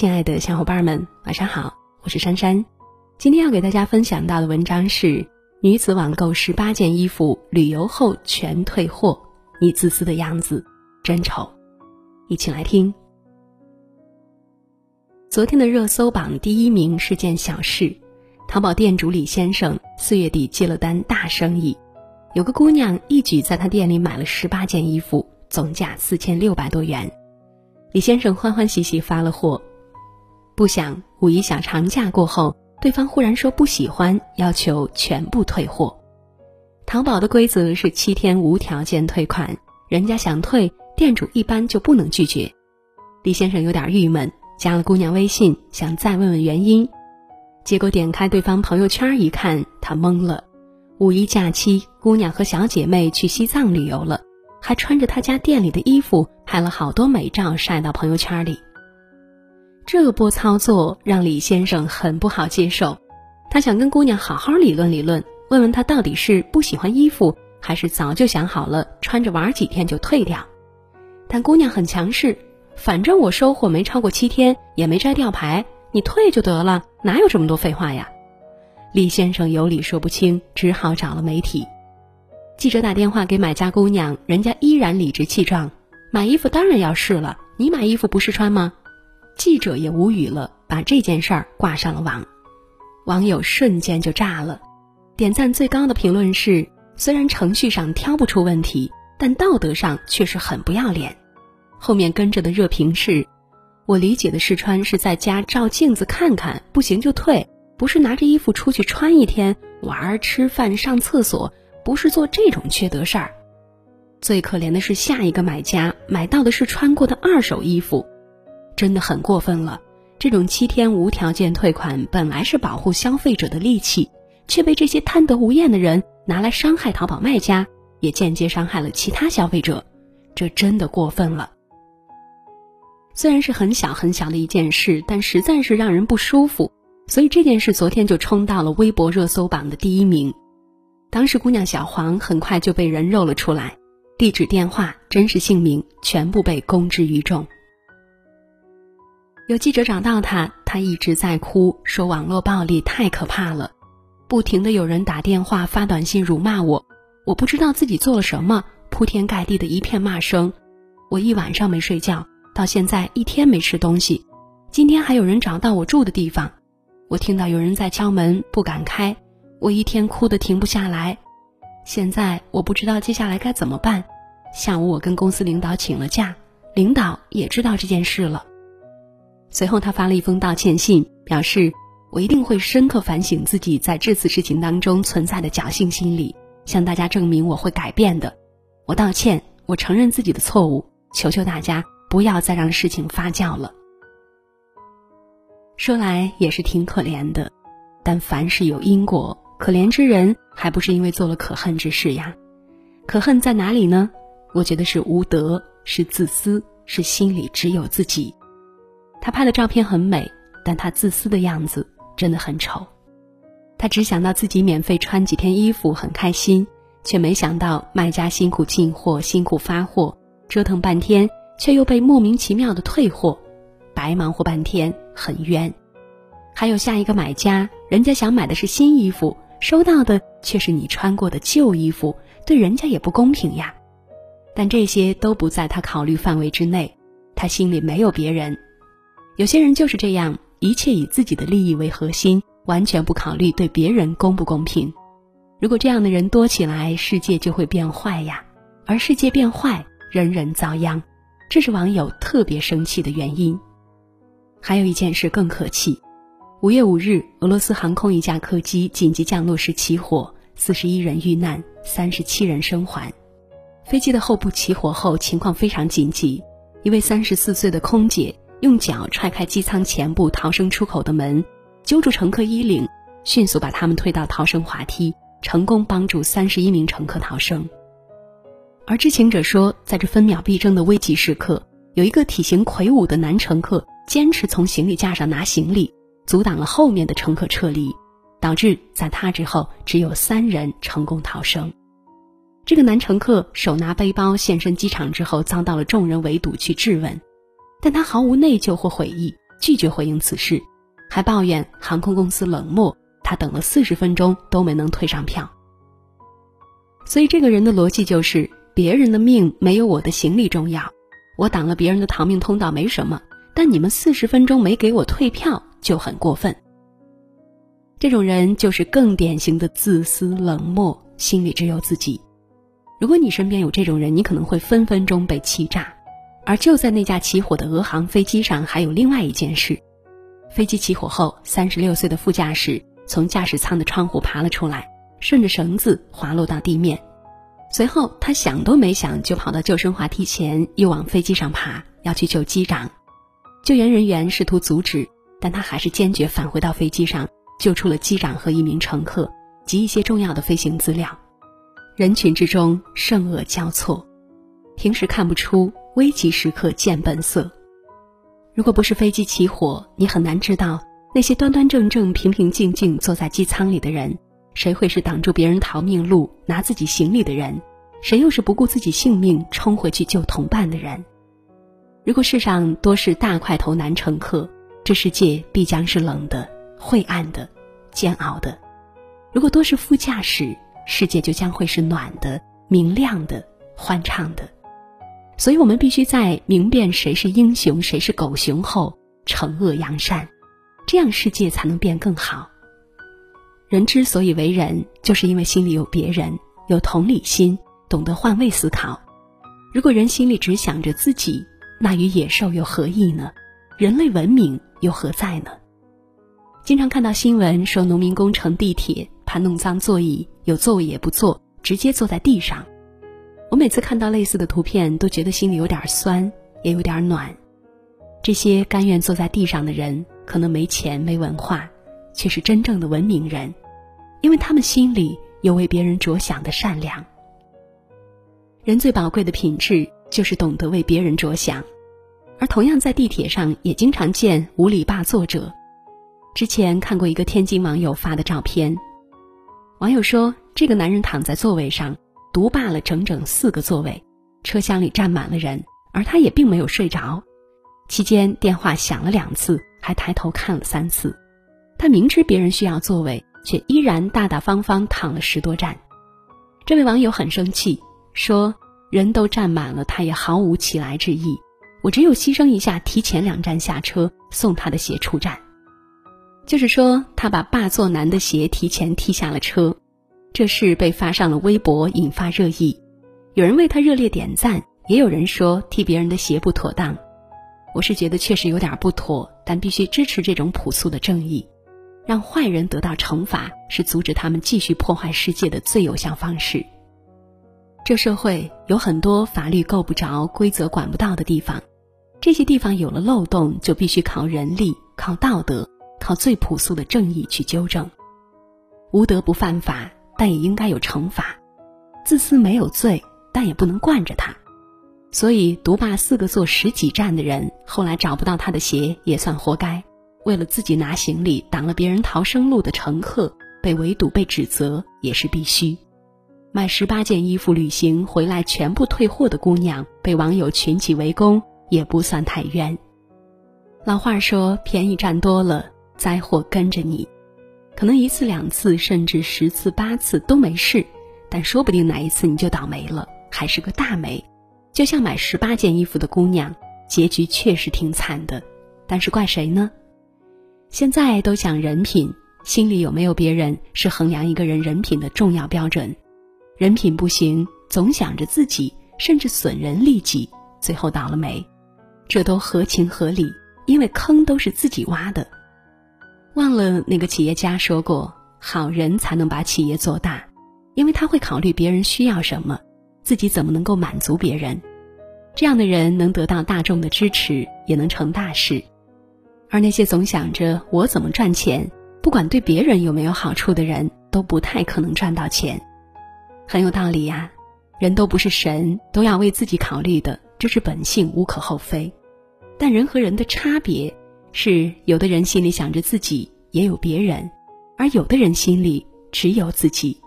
亲爱的小伙伴们，晚上好，我是珊珊。今天要给大家分享到的文章是：女子网购十八件衣服，旅游后全退货，你自私的样子真丑。一起来听。昨天的热搜榜第一名是件小事，淘宝店主李先生四月底接了单大生意，有个姑娘一举在他店里买了十八件衣服，总价四千六百多元。李先生欢欢喜喜发了货，不想五一小长假过后，对方忽然说不喜欢，要求全部退货。淘宝的规则是七天无条件退款，人家想退，店主一般就不能拒绝。李先生有点郁闷，加了姑娘微信，想再问问原因，结果点开对方朋友圈一看，他懵了。五一假期，姑娘和小姐妹去西藏旅游了。还穿着他家店里的衣服拍了好多美照晒到朋友圈里。这波操作让李先生很不好接受，他想跟姑娘好好理论理论，问问她到底是不喜欢衣服，还是早就想好了穿着玩几天就退掉。但姑娘很强势，反正我收货没超过七天，也没摘吊牌，你退就得了，哪有这么多废话呀？李先生有理说不清，只好找了媒体。记者打电话给买家姑娘，人家依然理直气壮：“买衣服当然要试了，你买衣服不试穿吗？”记者也无语了，把这件事儿挂上了网。网友瞬间就炸了，点赞最高的评论是：“虽然程序上挑不出问题，但道德上却是很不要脸。”后面跟着的热评是：“我理解的试穿是在家照镜子看看，不行就退，不是拿着衣服出去穿一天，玩、吃饭、上厕所。”不是做这种缺德事儿，最可怜的是下一个买家买到的是穿过的二手衣服，真的很过分了。这种七天无条件退款本来是保护消费者的利器，却被这些贪得无厌的人拿来伤害淘宝卖家，也间接伤害了其他消费者，这真的过分了。虽然是很小很小的一件事，但实在是让人不舒服，所以这件事昨天就冲到了微博热搜榜的第一名。当时姑娘小黄很快就被人肉了出来，地址、电话、真实姓名全部被公之于众。有记者找到他，他一直在哭，说网络暴力太可怕了，不停的有人打电话、发短信辱骂我，我不知道自己做了什么，铺天盖地的一片骂声，我一晚上没睡觉，到现在一天没吃东西，今天还有人找到我住的地方，我听到有人在敲门，不敢开。我一天哭得停不下来，现在我不知道接下来该怎么办。下午我跟公司领导请了假，领导也知道这件事了。随后他发了一封道歉信，表示我一定会深刻反省自己在这次事情当中存在的侥幸心理，向大家证明我会改变的。我道歉，我承认自己的错误，求求大家不要再让事情发酵了。说来也是挺可怜的，但凡事有因果。可怜之人还不是因为做了可恨之事呀？可恨在哪里呢？我觉得是无德，是自私，是心里只有自己。他拍的照片很美，但他自私的样子真的很丑。他只想到自己免费穿几天衣服很开心，却没想到卖家辛苦进货、辛苦发货，折腾半天，却又被莫名其妙的退货，白忙活半天，很冤。还有下一个买家，人家想买的是新衣服。收到的却是你穿过的旧衣服，对人家也不公平呀。但这些都不在他考虑范围之内，他心里没有别人。有些人就是这样，一切以自己的利益为核心，完全不考虑对别人公不公平。如果这样的人多起来，世界就会变坏呀。而世界变坏，人人遭殃，这是网友特别生气的原因。还有一件事更可气。五月五日，俄罗斯航空一架客机紧急降落时起火，四十一人遇难，三十七人生还。飞机的后部起火后，情况非常紧急。一位三十四岁的空姐用脚踹开机舱前部逃生出口的门，揪住乘客衣领，迅速把他们推到逃生滑梯，成功帮助三十一名乘客逃生。而知情者说，在这分秒必争的危急时刻，有一个体型魁梧的男乘客坚持从行李架上拿行李。阻挡了后面的乘客撤离，导致在他之后只有三人成功逃生。这个男乘客手拿背包现身机场之后，遭到了众人围堵去质问，但他毫无内疚或悔意，拒绝回应此事，还抱怨航空公司冷漠，他等了四十分钟都没能退上票。所以这个人的逻辑就是：别人的命没有我的行李重要，我挡了别人的逃命通道没什么，但你们四十分钟没给我退票就很过分。这种人就是更典型的自私冷漠，心里只有自己。如果你身边有这种人，你可能会分分钟被气炸。而就在那架起火的俄航飞机上，还有另外一件事：飞机起火后，三十六岁的副驾驶从驾驶舱的窗户爬了出来，顺着绳子滑落到地面。随后，他想都没想就跑到救生滑梯前，又往飞机上爬，要去救机长。救援人员试图阻止，但他还是坚决返回到飞机上，救出了机长和一名乘客及一些重要的飞行资料。人群之中圣恶交错，平时看不出，危急时刻见本色。如果不是飞机起火，你很难知道那些端端正正、平平静静坐在机舱里的人，谁会是挡住别人逃命路、拿自己行李的人，谁又是不顾自己性命冲回去救同伴的人。如果世上多是大块头男乘客，这世界必将是冷的、晦暗的、煎熬的；如果多是副驾驶，世界就将会是暖的、明亮的、欢畅的，所以我们必须在明辨谁是英雄、谁是狗熊后，惩恶扬善，这样世界才能变更好。人之所以为人，就是因为心里有别人，有同理心，懂得换位思考。如果人心里只想着自己，那与野兽有何异呢？人类文明又何在呢？经常看到新闻说，农民工乘地铁。怕弄脏座椅，有座位也不坐，直接坐在地上。我每次看到类似的图片，都觉得心里有点酸，也有点暖。这些甘愿坐在地上的人，可能没钱没文化，却是真正的文明人，因为他们心里有为别人着想的善良。人最宝贵的品质，就是懂得为别人着想。而同样在地铁上，也经常见无理霸座者。之前看过一个天津网友发的照片。网友说，这个男人躺在座位上，独霸了整整四个座位，车厢里站满了人，而他也并没有睡着。期间电话响了两次，还抬头看了三次。他明知别人需要座位，却依然大大方方躺了十多站。这位网友很生气，说：“人都站满了，他也毫无起来之意。我只有牺牲一下，提前两站下车，送他的鞋出站。”就是说，他把霸座男的鞋提前踢下了车，这事被发上了微博，引发热议。有人为他热烈点赞，也有人说替别人的鞋不妥当。我是觉得确实有点不妥，但必须支持这种朴素的正义。让坏人得到惩罚，是阻止他们继续破坏世界的最有效方式。这社会有很多法律够不着、规则管不到的地方，这些地方有了漏洞，就必须靠人力、靠道德。靠最朴素的正义去纠正，无德不犯法，但也应该有惩罚；自私没有罪，但也不能惯着他。所以，独霸四个座十几站的人，后来找不到他的鞋也算活该。为了自己拿行李，挡了别人逃生路的乘客，被围堵、被指责也是必须。买十八件衣服旅行回来全部退货的姑娘，被网友群起围攻，也不算太冤。老话说：“便宜占多了。”灾祸跟着你，可能一次两次，甚至十次八次都没事，但说不定哪一次你就倒霉了，还是个大霉。就像买十八件衣服的姑娘，结局确实挺惨的，但是怪谁呢？现在都讲人品，心里有没有别人是衡量一个人人品的重要标准。人品不行，总想着自己，甚至损人利己，最后倒了霉，这都合情合理，因为坑都是自己挖的。忘了那个企业家说过：“好人才能把企业做大，因为他会考虑别人需要什么，自己怎么能够满足别人。这样的人能得到大众的支持，也能成大事。而那些总想着我怎么赚钱，不管对别人有没有好处的人，都不太可能赚到钱。很有道理呀，人都不是神，都要为自己考虑的，这是本性，无可厚非。但人和人的差别。”是有的人心里想着自己，也有别人；而有的人心里只有自己。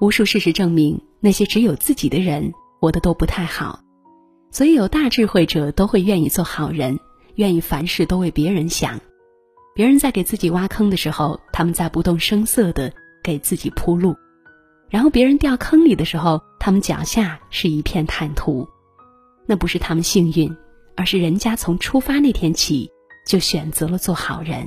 无数事实证明，那些只有自己的人，活得都不太好。所以，有大智慧者都会愿意做好人，愿意凡事都为别人想。别人在给自己挖坑的时候，他们在不动声色的给自己铺路；然后别人掉坑里的时候，他们脚下是一片坦途。那不是他们幸运，而是人家从出发那天起就选择了做好人。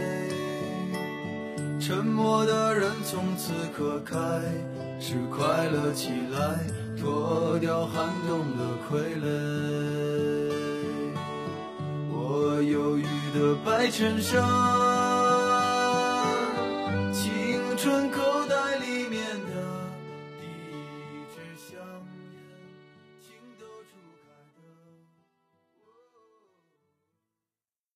沉默的人从此刻开始快乐起来，脱掉寒冬的傀儡。我忧郁的白衬衫。